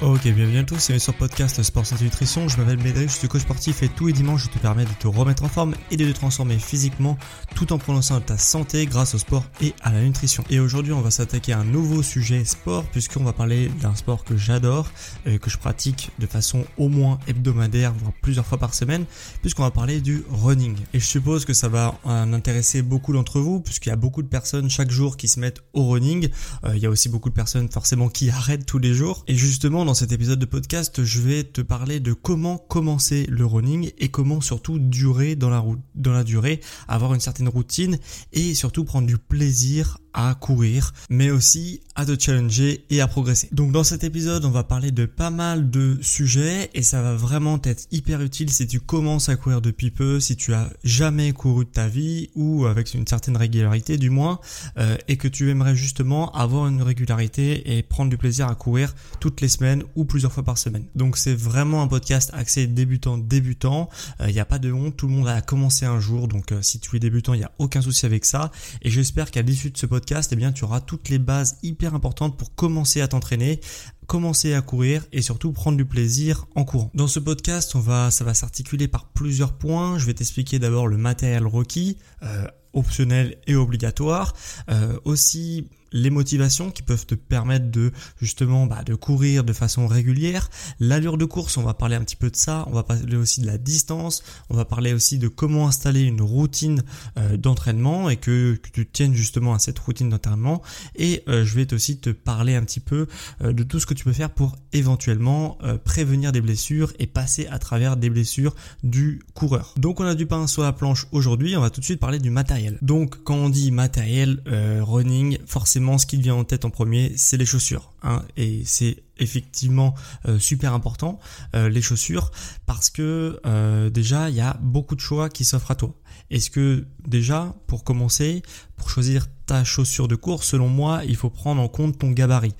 Ok, bienvenue à tous, c'est sur podcast Sport Santé Nutrition. Je m'appelle Médéric, je suis coach sportif et tous les dimanches je te permets de te remettre en forme et de te transformer physiquement tout en prononçant ta santé grâce au sport et à la nutrition. Et aujourd'hui on va s'attaquer à un nouveau sujet sport puisqu'on va parler d'un sport que j'adore, euh, que je pratique de façon au moins hebdomadaire, voire plusieurs fois par semaine, puisqu'on va parler du running. Et je suppose que ça va en intéresser beaucoup d'entre vous puisqu'il y a beaucoup de personnes chaque jour qui se mettent au running. Euh, il y a aussi beaucoup de personnes forcément qui arrêtent tous les jours. Et justement dans cet épisode de podcast, je vais te parler de comment commencer le running et comment surtout durer dans la, durée, avoir une certaine routine et surtout prendre du plaisir à courir, mais aussi à te challenger et à progresser. Donc dans cet épisode, on va parler de pas mal de sujets et ça va vraiment être hyper utile si tu commences à courir depuis peu, si tu as jamais couru de ta vie ou avec une certaine régularité du moins, euh, et que tu aimerais justement avoir une régularité et prendre du plaisir à courir toutes les semaines ou plusieurs fois par semaine. Donc c'est vraiment un podcast axé débutant débutant. Il euh, n'y a pas de honte, tout le monde a commencé un jour, donc euh, si tu es débutant, il n'y a aucun souci avec ça. Et j'espère qu'à l'issue de ce podcast eh bien, tu auras toutes les bases hyper importantes pour commencer à t'entraîner, commencer à courir et surtout prendre du plaisir en courant. Dans ce podcast, on va, ça va s'articuler par plusieurs points. Je vais t'expliquer d'abord le matériel requis, euh, optionnel et obligatoire. Euh, aussi les motivations qui peuvent te permettre de justement bah, de courir de façon régulière, l'allure de course, on va parler un petit peu de ça, on va parler aussi de la distance, on va parler aussi de comment installer une routine euh, d'entraînement et que, tu tiennes justement à cette routine d'entraînement. Et euh, je vais aussi te parler un petit peu euh, de tout ce que tu peux faire pour éventuellement prévenir des blessures et passer à travers des blessures du coureur. Donc on a du pain sur la planche aujourd'hui, on va tout de suite parler du matériel. Donc quand on dit matériel running, forcément ce qui vient en tête en premier, c'est les chaussures. Hein, et c'est effectivement euh, super important, euh, les chaussures, parce que euh, déjà, il y a beaucoup de choix qui s'offrent à toi. Est-ce que déjà, pour commencer, pour choisir ta chaussure de course, selon moi, il faut prendre en compte ton gabarit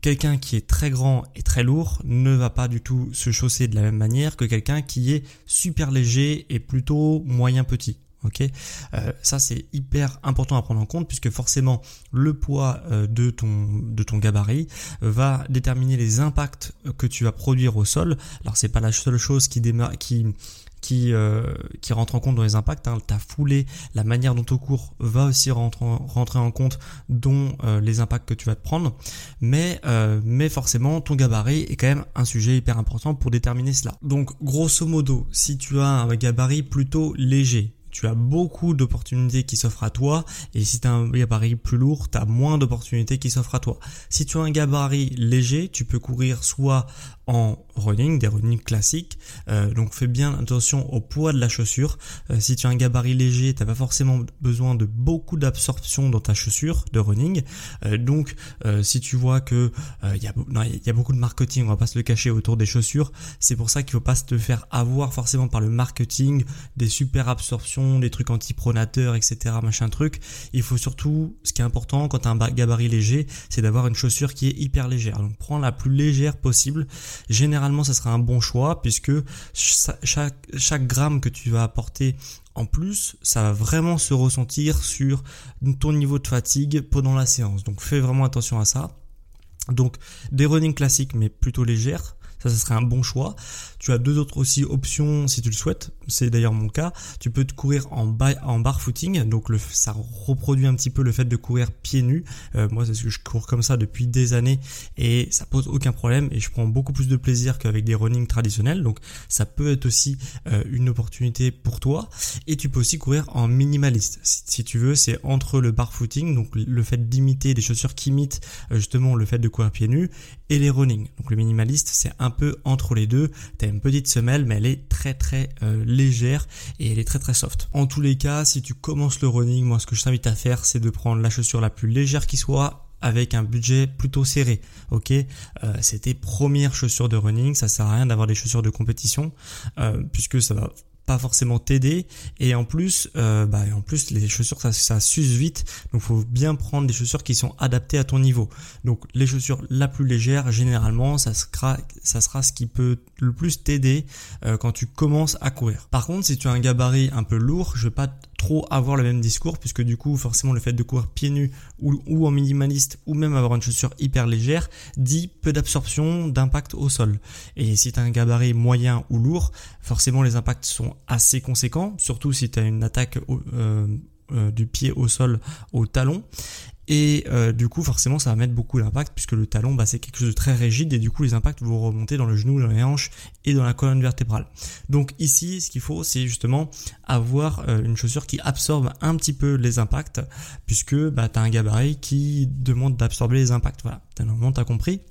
quelqu'un qui est très grand et très lourd ne va pas du tout se chausser de la même manière que quelqu'un qui est super léger et plutôt moyen petit. Ok, euh, ça c'est hyper important à prendre en compte puisque forcément le poids euh, de ton de ton gabarit va déterminer les impacts que tu vas produire au sol. Alors c'est pas la seule chose qui démarre qui qui, euh, qui rentre en compte dans les impacts. Hein. Ta foulée, la manière dont tu cours va aussi rentrer, rentrer en compte dont euh, les impacts que tu vas te prendre. Mais, euh, mais forcément, ton gabarit est quand même un sujet hyper important pour déterminer cela. Donc, grosso modo, si tu as un gabarit plutôt léger, tu as beaucoup d'opportunités qui s'offrent à toi et si tu as un gabarit plus lourd, tu as moins d'opportunités qui s'offrent à toi. Si tu as un gabarit léger, tu peux courir soit en running, des running classiques. Euh, donc fais bien attention au poids de la chaussure. Euh, si tu as un gabarit léger, tu n'as pas forcément besoin de beaucoup d'absorption dans ta chaussure de running. Euh, donc si tu vois que il y, a, y a beaucoup de marketing, on va pas se le cacher autour des chaussures, c'est pour ça qu'il faut pas se faire avoir forcément par le marketing, des super absorptions, des trucs anti-pronateurs, etc. Machin truc. Il faut surtout, ce qui est important quand tu as un gabarit léger, c'est d'avoir une chaussure qui est hyper légère. Donc prends la plus légère possible généralement ça sera un bon choix puisque chaque, gramme que tu vas apporter en plus, ça va vraiment se ressentir sur ton niveau de fatigue pendant la séance. Donc fais vraiment attention à ça. Donc des running classiques mais plutôt légères, Ça, ça serait un bon choix. Tu as deux autres aussi options si tu le souhaites. C'est d'ailleurs mon cas. Tu peux te courir en, bar footing. Donc ça reproduit un petit peu le fait de courir pieds nus. Euh, moi, c'est ce que je cours comme ça depuis des années et ça pose aucun problème et je prends beaucoup plus de plaisir qu'avec des running traditionnels. Donc ça peut être aussi euh, une opportunité pour toi. Et tu peux aussi courir en minimaliste. Si, si tu veux, c'est entre le bar footing, donc le fait d'imiter des chaussures qui imitent euh, justement le fait de courir pieds nus et les running. Donc le minimaliste, c'est un peu entre les deux. Tu as une petite semelle, mais elle est très très euh, légère et elle est très très soft. En tous les cas, si tu commences le running, moi ce que je t'invite à faire, c'est de prendre la chaussure la plus légère qui soit avec un budget plutôt serré. Ok, euh, c'est tes premières chaussures de running, ça sert à rien d'avoir des chaussures de compétition euh, puisque ça va forcément t'aider. Et en plus euh, bah, en plus les chaussures ça, ça s'use vite. Donc faut bien prendre des chaussures qui sont adaptées à ton niveau. Donc les chaussures la plus légère généralement ça sera ça sera ce qui peut le plus t'aider euh, quand tu commences à courir. Par contre si tu as un gabarit un peu lourd je vais pas trop avoir le même discours puisque du coup forcément le fait de courir pieds nus ou, en minimaliste ou même avoir une chaussure hyper légère dit peu d'absorption d'impact au sol. Et si tu as un gabarit moyen ou lourd forcément les impacts sont assez conséquents surtout si tu as une attaque euh, euh, du pied au sol au talon et euh, du coup, forcément, ça va mettre beaucoup d'impact puisque le talon, bah, c'est quelque chose de très rigide et du coup, les impacts vont remonter dans le genou, dans les hanches et dans la colonne vertébrale. Donc ici, ce qu'il faut, c'est justement avoir euh, une chaussure qui absorbe un petit peu les impacts puisque bah, tu un gabarit qui demande d'absorber les impacts. Voilà, normalement, tu compris.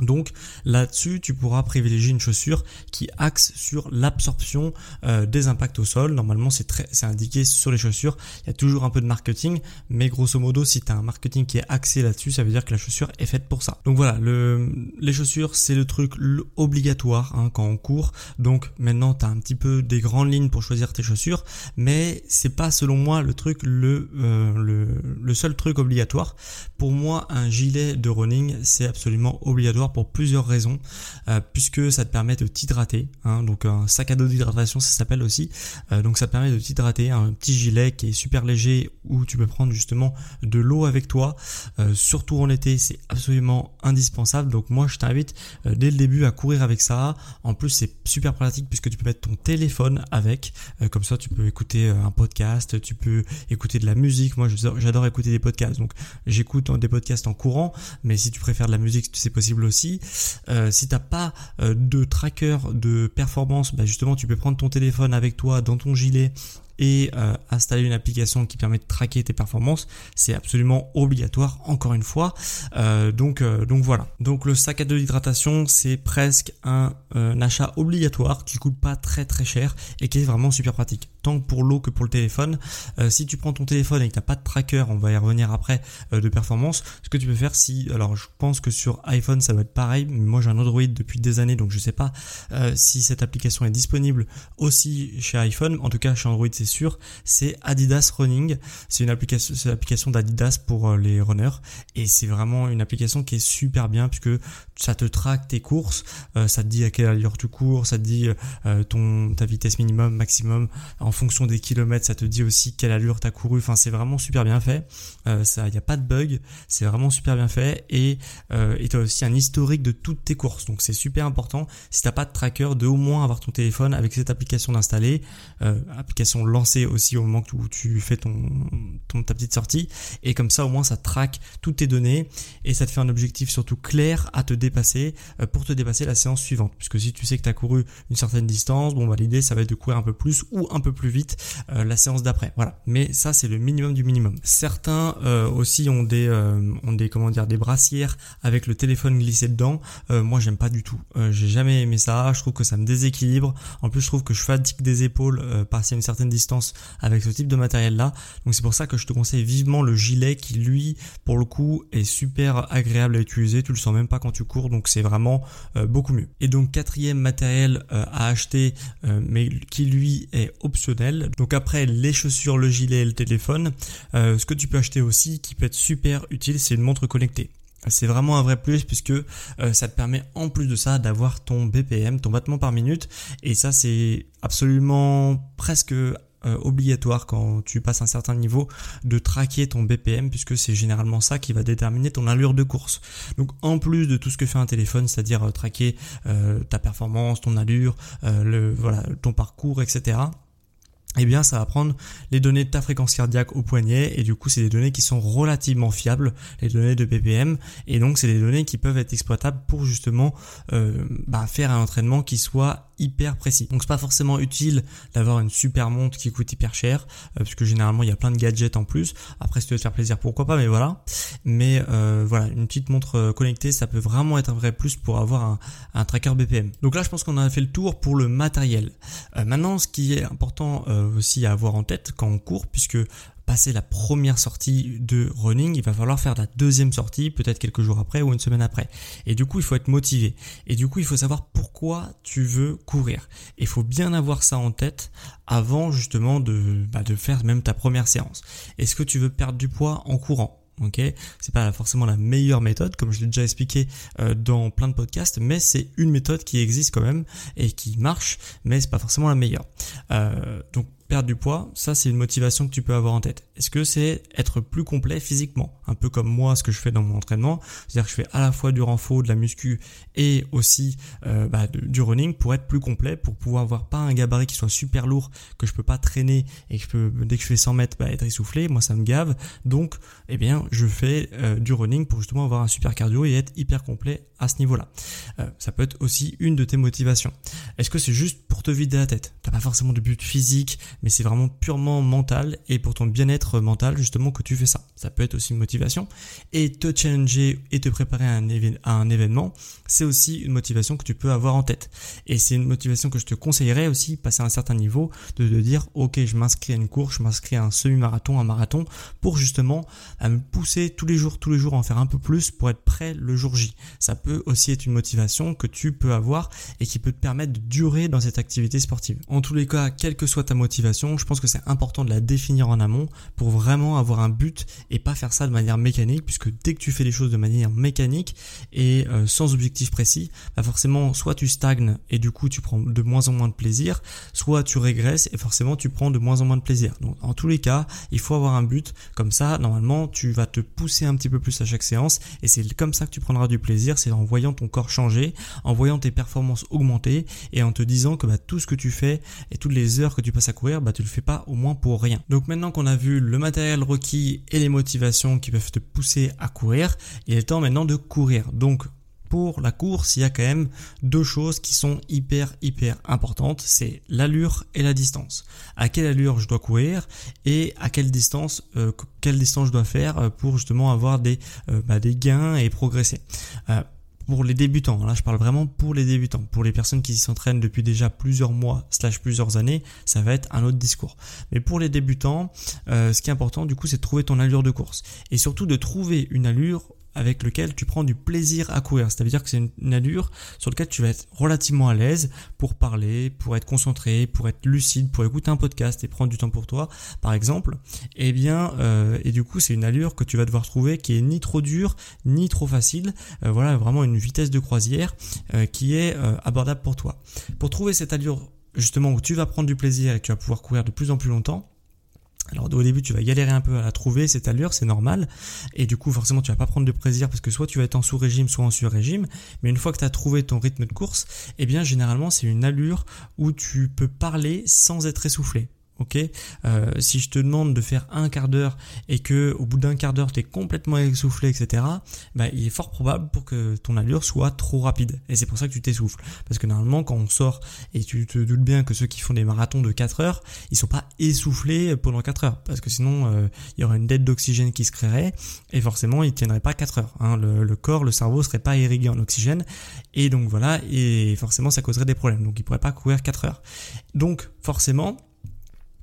Donc là-dessus, tu pourras privilégier une chaussure qui axe sur l'absorption euh, des impacts au sol. Normalement, c'est indiqué sur les chaussures. Il y a toujours un peu de marketing, mais grosso modo, si tu as un marketing qui est axé là-dessus, ça veut dire que la chaussure est faite pour ça. Donc voilà, le, les chaussures, c'est le truc obligatoire hein, quand on court. Donc maintenant, tu as un petit peu des grandes lignes pour choisir tes chaussures, mais c'est pas selon moi le truc le, euh, le, le seul truc obligatoire. Pour moi, un gilet de running, c'est absolument obligatoire pour plusieurs raisons, euh, puisque ça te permet de t'hydrater. Hein, donc un sac à dos d'hydratation, ça s'appelle aussi. Euh, donc ça te permet de t'hydrater, un petit gilet qui est super léger où tu peux prendre justement de l'eau avec toi. Euh, surtout en été, c'est absolument indispensable. Donc moi, je t'invite dès le début à courir avec ça. En plus, c'est super pratique puisque tu peux mettre ton téléphone avec. comme ça, tu peux écouter un podcast, tu peux écouter de la musique. Moi, j'adore écouter des podcasts. Donc j'écoute des podcasts en courant, mais si tu préfères de la musique, c'est possible aussi si Euh, si t'as pas euh, de tracker de performance, bah justement tu peux prendre ton téléphone avec toi dans ton gilet et euh, installer une application qui permet de traquer tes performances, c'est absolument obligatoire encore une fois. Euh, donc voilà. Donc le sac à dos d'hydratation, c'est presque un, un, achat obligatoire qui coûte pas très très cher et qui est vraiment super pratique. Tant pour l'eau que pour le téléphone. si tu prends ton téléphone et que t'as pas de tracker, on va y revenir après de performance. Ce que tu peux faire si, alors je pense que sur iPhone ça va être pareil, mais moi j'ai un Android depuis des années donc je sais pas si cette application est disponible aussi chez iPhone. En tout cas chez Android c'est sûr, c'est Adidas Running. C'est une application, d'Adidas pour euh, les runners et c'est vraiment une application qui est super bien puisque ça te traque tes courses, euh, ça te dit à quelle allure tu cours, ça te dit euh, ton ta vitesse minimum, maximum en fonction des kilomètres, ça te dit aussi quelle allure t'as couru. Enfin, c'est vraiment super bien fait. ça, il y a pas de bug, c'est vraiment super bien fait et et as aussi un historique de toutes tes courses. Donc c'est super important si t'as pas de tracker de au moins avoir ton téléphone avec cette application d'installer, application lancer aussi au moment où tu fais ton, ton, ta petite sortie. Et comme ça, au moins, ça traque toutes tes données et ça te fait un objectif surtout clair à te dépasser euh, pour te dépasser la séance suivante. Puisque si tu sais que tu as couru une certaine distance, bon, bah, l'idée, ça va être de courir un peu plus ou un peu plus vite euh, la séance d'après. Voilà. Mais ça, c'est le minimum du minimum. Certains euh, aussi ont des, ont des, comment dire, des brassières avec le téléphone glissé dedans. moi, j'aime pas du tout. J'ai jamais aimé ça. Je trouve que ça me déséquilibre. En plus, je trouve que je fatigue des épaules passer une certaine distance avec ce type de matériel là. Donc c'est pour ça que je te conseille vivement le gilet qui lui pour le coup est super agréable à utiliser. Tu le sens même pas quand tu cours donc c'est vraiment euh, beaucoup mieux. Et donc quatrième matériel euh, à acheter euh, mais qui lui est optionnel. Donc après les chaussures, le gilet et le téléphone, ce que tu peux acheter aussi qui peut être super utile c'est une montre connectée. C'est vraiment un vrai plus puisque ça te permet en plus de ça d'avoir ton BPM, ton battement par minute et ça c'est absolument presque euh, obligatoire quand tu passes un certain niveau de traquer ton BPM puisque c'est généralement ça qui va déterminer ton allure de course. Donc en plus de tout ce que fait un téléphone, c'est-à-dire euh, traquer ta performance, ton allure, ton parcours, etc eh bien ça va prendre les données de ta fréquence cardiaque au poignet et du coup c'est des données qui sont relativement fiables, les données de BPM et donc c'est des données qui peuvent être exploitables pour justement euh, bah, faire un entraînement qui soit hyper précis. Donc c'est pas forcément utile d'avoir une super montre qui coûte hyper cher, euh, parce que généralement il y a plein de gadgets en plus. Après si tu veux te faire plaisir, pourquoi pas, mais voilà. Mais euh, voilà, une petite montre euh, connectée, ça peut vraiment être un vrai plus pour avoir un, un tracker BPM. Donc là je pense qu'on a fait le tour pour le matériel. maintenant ce qui est important aussi à avoir en tête quand on court, puisque passer la première sortie de running, il va falloir faire la deuxième sortie, peut-être quelques jours après ou une semaine après. Et du coup, il faut être motivé. Et du coup, il faut savoir pourquoi tu veux courir. Il faut bien avoir ça en tête avant justement de, bah, de faire même ta première séance. Est-ce que tu veux perdre du poids en courant? Ok? C'est pas forcément la meilleure méthode comme je l'ai déjà expliqué euh, dans plein de podcasts mais c'est une méthode qui existe quand même et qui marche mais c'est pas forcément la meilleure euh, donc perdre du poids, ça c'est une motivation que tu peux avoir en tête. Est-ce que c'est être plus complet physiquement? Un peu comme moi ce que je fais dans mon entraînement, c'est-à-dire que je fais à la fois du renfort, de la muscu et aussi euh, bah, du running pour être plus complet, pour pouvoir avoir pas un gabarit qui soit super lourd, que je peux pas traîner et que je peux, dès que je fais 100 mètres bah, être essoufflé, moi ça me gave. Donc eh bien je fais euh, du running pour justement avoir un super cardio et être hyper complet à ce niveau-là. Euh, ça peut être aussi une de tes motivations. Est-ce que c'est juste te vider la tête T'as pas forcément de but physique, mais c'est vraiment purement mental et pour ton bien-être mental justement que tu fais ça. Ça peut être aussi une motivation. Et te challenger et te préparer à un, événement, c'est aussi une motivation que tu peux avoir en tête. Et c'est une motivation que je te conseillerais aussi, passer à un certain niveau, de, dire ok je m'inscris à une course, je m'inscris à un semi-marathon, un marathon, pour justement me pousser tous les jours, tous les jours à en faire un peu plus pour être prêt le jour J. Ça peut aussi être une motivation que tu peux avoir et qui peut te permettre de durer dans cette activité sportive. En tous les cas, quelle que soit ta motivation, je pense que c'est important de la définir en amont pour vraiment avoir un but et pas faire ça de manière mécanique puisque dès que tu fais les choses de manière mécanique et euh, sans objectif précis, bah forcément soit tu stagnes et du coup tu prends de moins en moins de plaisir, soit tu régresses et forcément tu prends de moins en moins de plaisir. Donc en tous les cas, il faut avoir un but comme ça, normalement tu vas te pousser un petit peu plus à chaque séance et c'est comme ça que tu prendras du plaisir, c'est en voyant ton corps changer, en voyant tes performances augmenter et en te disant que bah, tout ce que tu fais et toutes les heures que tu passes à courir, bah, tu le fais pas au moins pour rien. Donc maintenant qu'on a vu le matériel requis et les motivations qui peuvent te pousser à courir, il est temps maintenant de courir. Donc pour la course, il y a quand même deux choses qui sont hyper hyper importantes, c'est l'allure et la distance. À quelle allure je dois courir et à quelle distance euh, quelle distance je dois faire euh, pour justement avoir des euh, bah, des gains et progresser pour les débutants. Là, je parle vraiment pour les débutants. Pour les personnes qui s'entraînent depuis déjà plusieurs mois, slash plusieurs années, ça va être un autre discours. Mais pour les débutants, euh, ce qui est important, du coup, c'est de trouver ton allure de course. Et surtout de trouver une allure avec lequel tu prends du plaisir à courir. C'est-à-dire que c'est une, allure sur laquelle tu vas être relativement à l'aise pour parler, pour être concentré, pour être lucide, pour écouter un podcast et prendre du temps pour toi, par exemple. Eh bien, euh, et du coup, c'est une allure que tu vas devoir trouver qui est ni trop dure ni trop facile. Euh, voilà, vraiment une vitesse de croisière euh, qui est abordable pour toi. Pour trouver cette allure justement où tu vas prendre du plaisir et que tu vas pouvoir courir de plus en plus longtemps, alors au début tu vas galérer un peu à la trouver cette allure, c'est normal, et du coup forcément tu vas pas prendre de plaisir parce que soit tu vas être en sous-régime, soit en sur-régime, mais une fois que tu as trouvé ton rythme de course, eh bien généralement c'est une allure où tu peux parler sans être essoufflé ok euh, Si je te demande de faire un quart d'heure et que au bout d'un quart d'heure tu es complètement essoufflé, etc. Bah, il est fort probable pour que ton allure soit trop rapide. Et c'est pour ça que tu t'essouffles. Parce que normalement quand on sort et tu te doutes bien que ceux qui font des marathons de 4 heures, ils sont pas essoufflés pendant 4 heures. Parce que sinon euh, il y aurait une dette d'oxygène qui se créerait et forcément ils tiendraient pas 4 heures. Hein. Le, le, corps, le cerveau serait pas irrigué en oxygène et donc voilà et forcément ça causerait des problèmes. Donc ils pourraient pas courir 4 heures. Donc forcément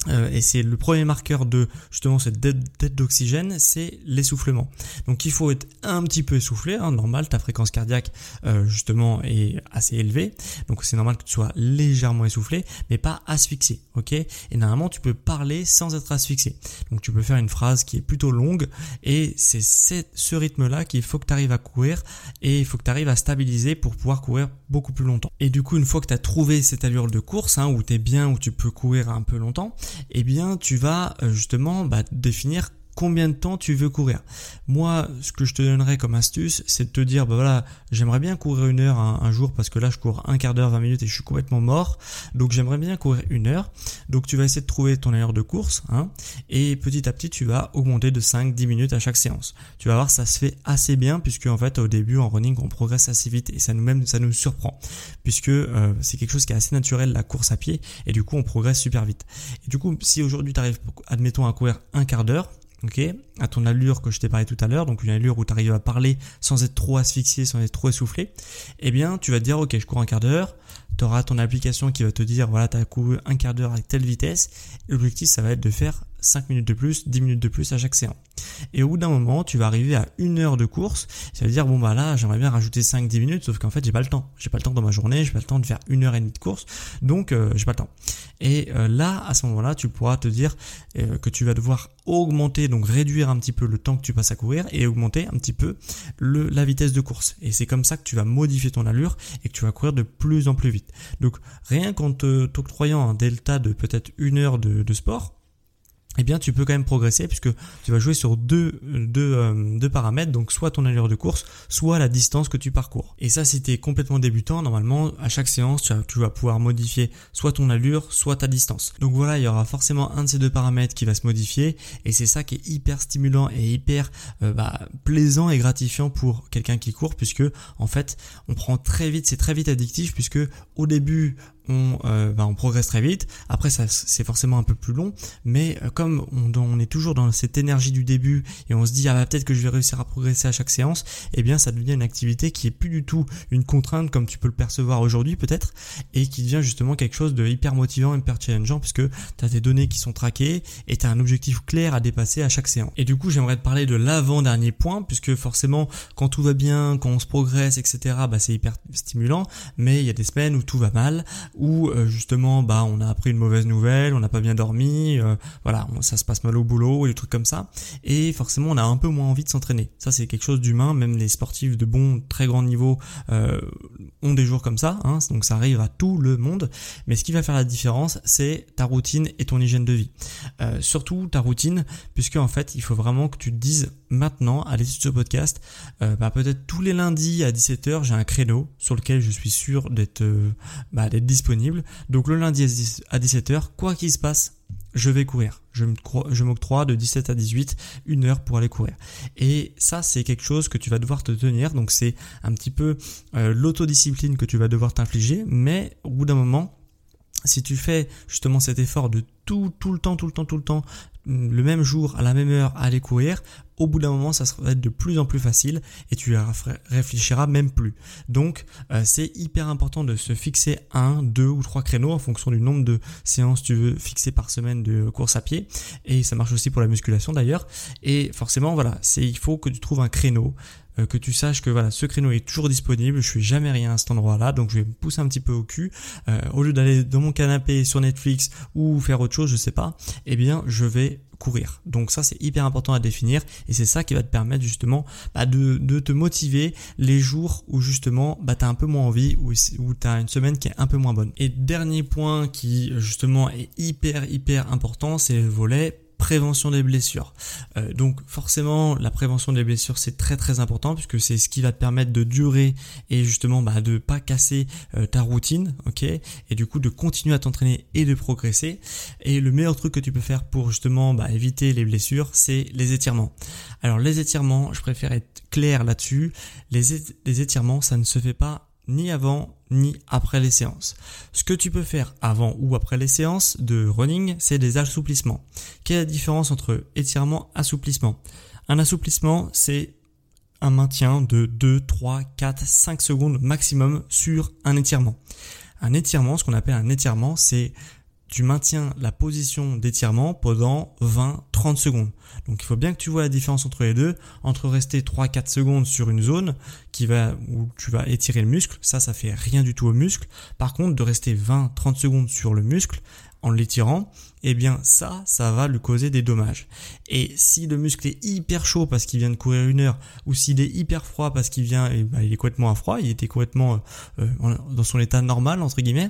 euh, et c'est le premier marqueur de justement cette dette d'oxygène, c'est l'essoufflement. Donc il faut être un petit peu essoufflé, hein, normal, ta fréquence cardiaque euh, justement est assez élevée, donc c'est normal que tu sois légèrement essoufflé, mais pas asphyxié, ok? Et normalement tu peux parler sans être asphyxié. Donc tu peux faire une phrase qui est plutôt longue, et c'est ce rythme-là qu'il faut que tu arrives à courir, et il faut que tu arrives à stabiliser pour pouvoir courir beaucoup plus longtemps. Et du coup une fois que tu as trouvé cette allure de course, hein, où tu es bien, où tu peux courir un peu longtemps, eh bien tu vas euh, justement bah, définir combien de temps tu veux courir. Moi, ce que je te donnerais comme astuce, c'est de te dire, bah voilà, j'aimerais bien courir une heure un, jour parce que là, je cours un quart d'heure, 20 minutes et je suis complètement mort. Donc, j'aimerais bien courir une heure. Donc, tu vas essayer de trouver ton heure de course, hein, et petit à petit, tu vas augmenter de 5, 10 minutes à chaque séance. Tu vas voir, ça se fait assez bien puisque en fait, au début, en running, on progresse assez vite et ça nous même, ça nous surprend puisque euh, c'est quelque chose qui est assez naturel, la course à pied, et du coup, on progresse super vite. Et du coup, si aujourd'hui, tu arrives, admettons, à courir un quart d'heure, ok, à ton allure que je t'ai parlé tout à l'heure, donc une allure où tu arrives à parler sans être trop asphyxié, sans être trop essoufflé, eh bien tu vas te dire ok je cours un quart d'heure, tu auras ton application qui va te dire voilà tu as couru un quart d'heure avec telle vitesse, l'objectif ça va être de faire 5 minutes de plus, 10 minutes de plus à chaque séance. Et au bout d'un moment, tu vas arriver à une heure de course. Ça veut dire, bon, bah là, j'aimerais bien rajouter 5-10 minutes, sauf qu'en fait, j'ai pas le temps. J'ai pas le temps dans ma journée, j'ai pas le temps de faire une heure et demie de course. Donc, euh, j'ai pas le temps. Et euh, là, à ce moment-là, tu pourras te dire euh, que tu vas devoir augmenter, donc réduire un petit peu le temps que tu passes à courir et augmenter un petit peu le, la vitesse de course. Et c'est comme ça que tu vas modifier ton allure et que tu vas courir de plus en plus vite. Donc, rien qu'en t'octroyant un delta de peut-être une heure de, de sport, eh bien tu peux quand même progresser puisque tu vas jouer sur deux, deux, euh, deux, paramètres, donc soit ton allure de course, soit la distance que tu parcours. Et ça, si tu complètement débutant, normalement, à chaque séance, tu, vas pouvoir modifier soit ton allure, soit ta distance. Donc voilà, il y aura forcément un de ces deux paramètres qui va se modifier, et c'est ça qui est hyper stimulant et hyper euh, bah, plaisant et gratifiant pour quelqu'un qui court, puisque en fait, on prend très vite, c'est très vite addictif, puisque au début, on, euh, bah, on progresse très vite. Après, ça c'est forcément un peu plus long, mais euh, comme on, on, est toujours dans cette énergie du début et on se dit ah bah peut-être que je vais réussir à progresser à chaque séance, eh bien ça devient une activité qui est plus du tout une contrainte comme tu peux le percevoir aujourd'hui peut-être, et qui devient justement quelque chose de hyper motivant, hyper challengeant puisque tu as données qui sont traquées et tu as un objectif clair à dépasser à chaque séance. Et du coup, j'aimerais te parler de l'avant-dernier point puisque forcément quand tout va bien, quand on se progresse, etc., bah c'est hyper stimulant, mais il y a des semaines où tout va mal où euh, justement bah on a appris une mauvaise nouvelle, on n'a pas bien dormi, euh, voilà, ça se passe mal au boulot et des trucs comme ça, et forcément on a un peu moins envie de s'entraîner. Ça c'est quelque chose d'humain, même les sportifs de bon très grand niveau euh, ont des jours comme ça, hein, donc ça arrive à tout le monde. Mais ce qui va faire la différence, c'est ta routine et ton hygiène de vie. surtout ta routine, puisque en fait il faut vraiment que tu te dises maintenant à l'étude de ce podcast, bah, peut-être tous les lundis à 17h j'ai un créneau sur lequel je suis sûr d'être bah, d'être donc le lundi à 17h, quoi qu'il se passe, je vais courir. Je m'octroie de 17 à 18 une heure pour aller courir. Et ça, c'est quelque chose que tu vas devoir te tenir. Donc c'est un petit peu euh, l'autodiscipline que tu vas devoir t'infliger. Mais au bout d'un moment, si tu fais justement cet effort de tout, tout le temps, tout le temps, tout le temps, le même jour, à la même heure, aller courir, au bout d'un moment, ça va être de plus en plus facile et tu réfléchiras même plus. Donc, euh, c'est hyper important de se fixer un, deux ou trois créneaux en fonction du nombre de séances que tu veux fixer par semaine de course à pied. Et ça marche aussi pour la musculation d'ailleurs. Et forcément, voilà, c'est il faut que tu trouves un créneau euh, que tu saches que voilà ce créneau est toujours disponible, je suis jamais rien à cet endroit-là, donc je vais me pousser un petit peu au cul. Euh, au lieu d'aller dans mon canapé sur Netflix ou faire autre chose, je sais pas, eh bien je vais courir. Donc ça c'est hyper important à définir et c'est ça qui va te permettre justement bah, de, de, te motiver les jours où justement bah, un peu moins envie ou où tu une semaine qui est un peu moins bonne. Et dernier point qui justement est hyper hyper important, c'est le volet prévention des blessures. Euh, donc forcément, la prévention des blessures c'est très très important puisque c'est ce qui va te permettre de durer et justement bah, de pas casser euh, ta routine, ok, et du coup de continuer à t'entraîner et de progresser. Et le meilleur truc que tu peux faire pour justement bah, éviter les blessures, c'est les étirements. Alors les étirements, je préfère être clair là-dessus. Les, les étirements, ça ne se fait pas ni avant ni après les séances. Ce que tu peux faire avant ou après les séances de running, c'est des assouplissements. Quelle est la différence entre étirement assouplissement? Un assouplissement, c'est un maintien de 2, 3, 4, 5 secondes maximum sur un étirement. Un étirement, ce qu'on appelle un étirement, c'est tu maintiens la position d'étirement pendant 20-30 secondes. Donc il faut bien que tu vois la différence entre les deux, entre rester 3-4 secondes sur une zone qui va où tu vas étirer le muscle, ça ça fait rien du tout au muscle. Par contre de rester 20-30 secondes sur le muscle en l'étirant, eh bien ça, ça va lui causer des dommages. Et si le muscle est hyper chaud parce qu'il vient de courir une heure, ou s'il est hyper froid parce qu'il vient, eh ben, il est complètement à froid, il était complètement euh, dans son état normal entre guillemets,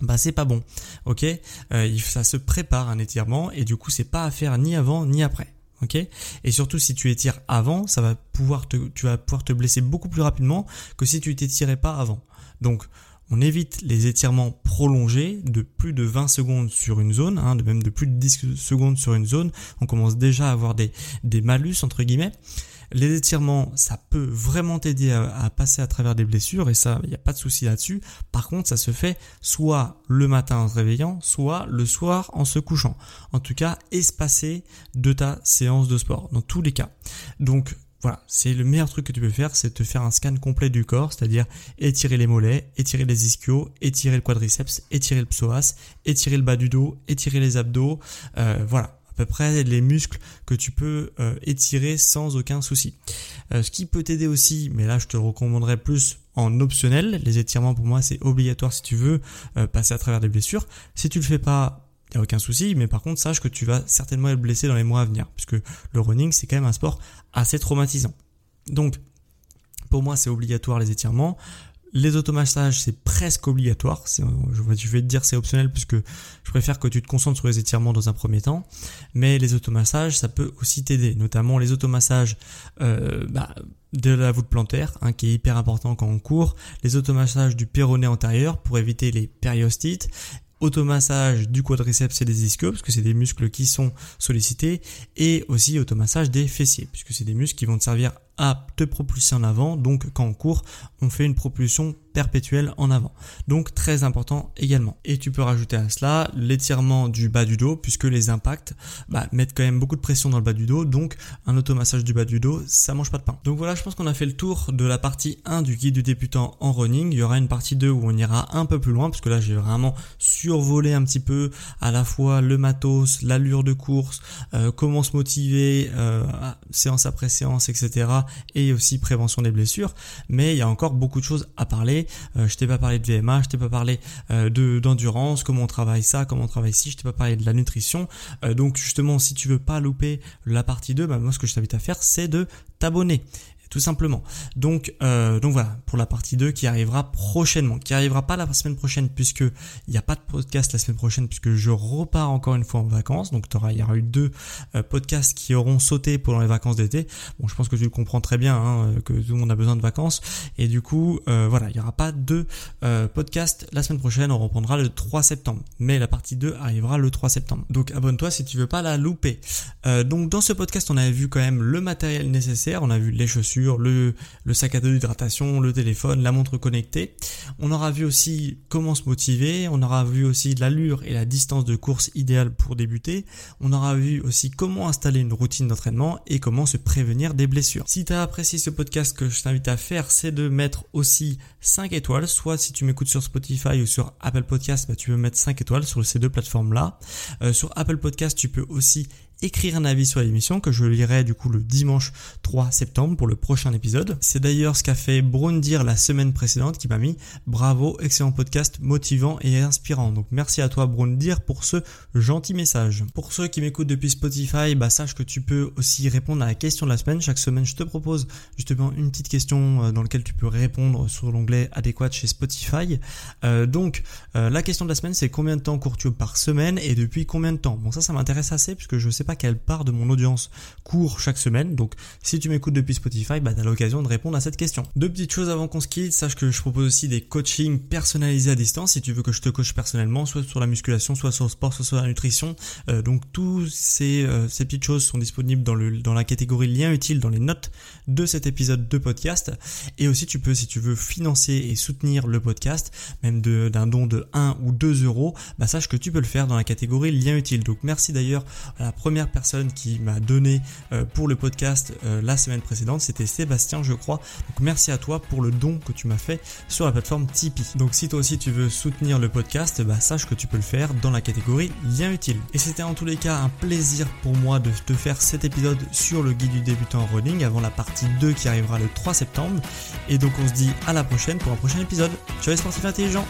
bah c'est pas bon, ok? Euh, Ça se prépare un étirement et du coup c'est pas à faire ni avant ni après. ok? Et surtout si tu étires avant, ça va pouvoir te, tu vas pouvoir te blesser beaucoup plus rapidement que si tu t'étirais pas avant. Donc on évite les étirements prolongés de plus de 20 secondes sur une zone, hein, de même de plus de 10 secondes sur une zone. On commence déjà à avoir des, des malus entre guillemets. Les étirements, ça peut vraiment t'aider à, passer à travers des blessures et ça, il n'y a pas de souci là-dessus. Par contre, ça se fait soit le matin en se réveillant, soit le soir en se couchant. En tout cas, espacé de ta séance de sport, dans tous les cas. Donc, voilà, c'est le meilleur truc que tu peux faire, c'est te faire un scan complet du corps, c'est-à-dire étirer les mollets, étirer les ischios, étirer le quadriceps, étirer le psoas, étirer le bas du dos, étirer les abdos, euh, voilà, à peu près les muscles que tu peux euh, étirer sans aucun souci. Euh, ce qui peut t'aider aussi, mais là je te recommanderais plus en optionnel, les étirements pour moi c'est obligatoire si tu veux euh, passer à travers des blessures. Si tu le fais pas, n'y a aucun souci, mais par contre sache que tu vas certainement être blessé dans les mois à venir, puisque le running c'est quand même un sport assez traumatisant. Donc pour moi c'est obligatoire les étirements. Les automassages, c'est presque obligatoire. Je vais te dire c'est optionnel puisque je préfère que tu te concentres sur les étirements dans un premier temps. Mais les automassages, ça peut aussi t'aider, notamment les automassages euh, bah, de la voûte plantaire, hein, qui est hyper important quand on court, les automassages du péroné antérieur pour éviter les périostites, automassage du quadriceps et des ischios, parce que c'est des muscles qui sont sollicités, et aussi automassage des fessiers, puisque c'est des muscles qui vont te servir à te propulser en avant. Donc quand on court, on fait une propulsion perpétuelle en avant. Donc très important également. Et tu peux rajouter à cela l'étirement du bas du dos puisque les impacts bah, mettent quand même beaucoup de pression dans le bas du dos. Donc un automassage du bas du dos, ça mange pas de pain. Donc voilà, je pense qu'on a fait le tour de la partie 1 du guide du débutant en running. Il y aura une partie 2 où on ira un peu plus loin parce que là j'ai vraiment survolé un petit peu à la fois le matos, l'allure de course, euh, comment se motiver, euh, séance après séance, etc et aussi prévention des blessures. Mais il y a encore beaucoup de choses à parler. Euh, je t'ai pas parlé de VMA, je t'ai pas parlé euh, de d'endurance, comment on travaille ça, comment on travaille ci, je t'ai pas parlé de la nutrition. Euh, donc justement, si tu veux pas louper la partie 2, bah, moi ce que je t'invite à faire, c'est de t'abonner tout simplement. Donc, euh, donc voilà, pour la partie 2 qui arrivera prochainement, qui arrivera pas la semaine prochaine puisque il n'y a pas de podcast la semaine prochaine puisque je repars encore une fois en vacances. Donc il y aura eu deux euh, podcasts qui auront sauté pendant les vacances d'été. Bon, je pense que tu le comprends très bien hein, que tout le monde a besoin de vacances et du coup euh, voilà, il n'y aura pas de podcast la semaine prochaine. On reprendra le 3 septembre, mais la partie 2 arrivera le 3 septembre. Donc abonne-toi si tu veux pas la louper. donc dans ce podcast, on avait vu quand même le matériel nécessaire, on a vu les chaussures le, sac à dos d'hydratation, le téléphone, la montre connectée. On aura vu aussi comment se motiver, on aura vu aussi l'allure et la distance de course idéale pour débuter. On aura vu aussi comment installer une routine d'entraînement et comment se prévenir des blessures. Si tu as apprécié ce podcast, que je t'invite à faire, c'est de mettre aussi 5 étoiles, soit si tu m'écoutes sur Spotify ou sur Apple Podcast, bah, tu peux mettre 5 étoiles sur ces deux plateformes-là. Euh, sur Apple Podcast, tu peux aussi écrire un avis sur l'émission que je lirai du coup le dimanche 3 septembre pour le prochain épisode. C'est d'ailleurs ce qu'a fait dire la semaine précédente qui m'a mis bravo, excellent podcast motivant et inspirant. Donc merci à toi dire pour ce gentil message. Pour ceux qui m'écoutent depuis Spotify, bah sache que tu peux aussi répondre à la question de la semaine. Chaque semaine, je te propose justement une petite question euh, dans laquelle tu peux répondre sur l'onglet adéquat chez Spotify. Euh, donc euh, la question de la semaine c'est combien de temps cours-tu par semaine et depuis combien de temps? Bon ça ça m'intéresse assez puisque je sais pas quelle part de mon audience court chaque semaine. Donc si tu m'écoutes depuis Spotify, bah, tu as l'occasion de répondre à cette question. Deux petites choses avant qu'on se quitte. Sache que je propose aussi des coachings personnalisés à distance si tu veux que je te coach personnellement, soit sur la musculation, soit sur le sport, soit sur la nutrition. Euh, donc tous ces, euh, ces petites choses sont disponibles dans, le, dans la catégorie lien utile dans les notes de cet épisode de podcast. Et aussi tu peux, si tu veux financer et soutenir le podcast, même d'un don de 1 ou 2 euros, bah sache que tu peux le faire dans la catégorie lien utile. Donc merci d'ailleurs à la première personne qui m'a donné euh, pour le podcast euh, la semaine précédente, c'était Sébastien, je crois. Donc merci à toi pour le don que tu m'as fait sur la plateforme Tipeee. Donc si toi aussi tu veux soutenir le podcast, bah, sache que tu peux le faire dans la catégorie lien utile. Et c'était en tous les cas un plaisir pour moi de te faire cet épisode sur le guide du débutant en running avant la partie 2 qui arrivera le 3 septembre. Et donc on se dit à la prochaine pour un prochain épisode. Ciao les sportifs intelligents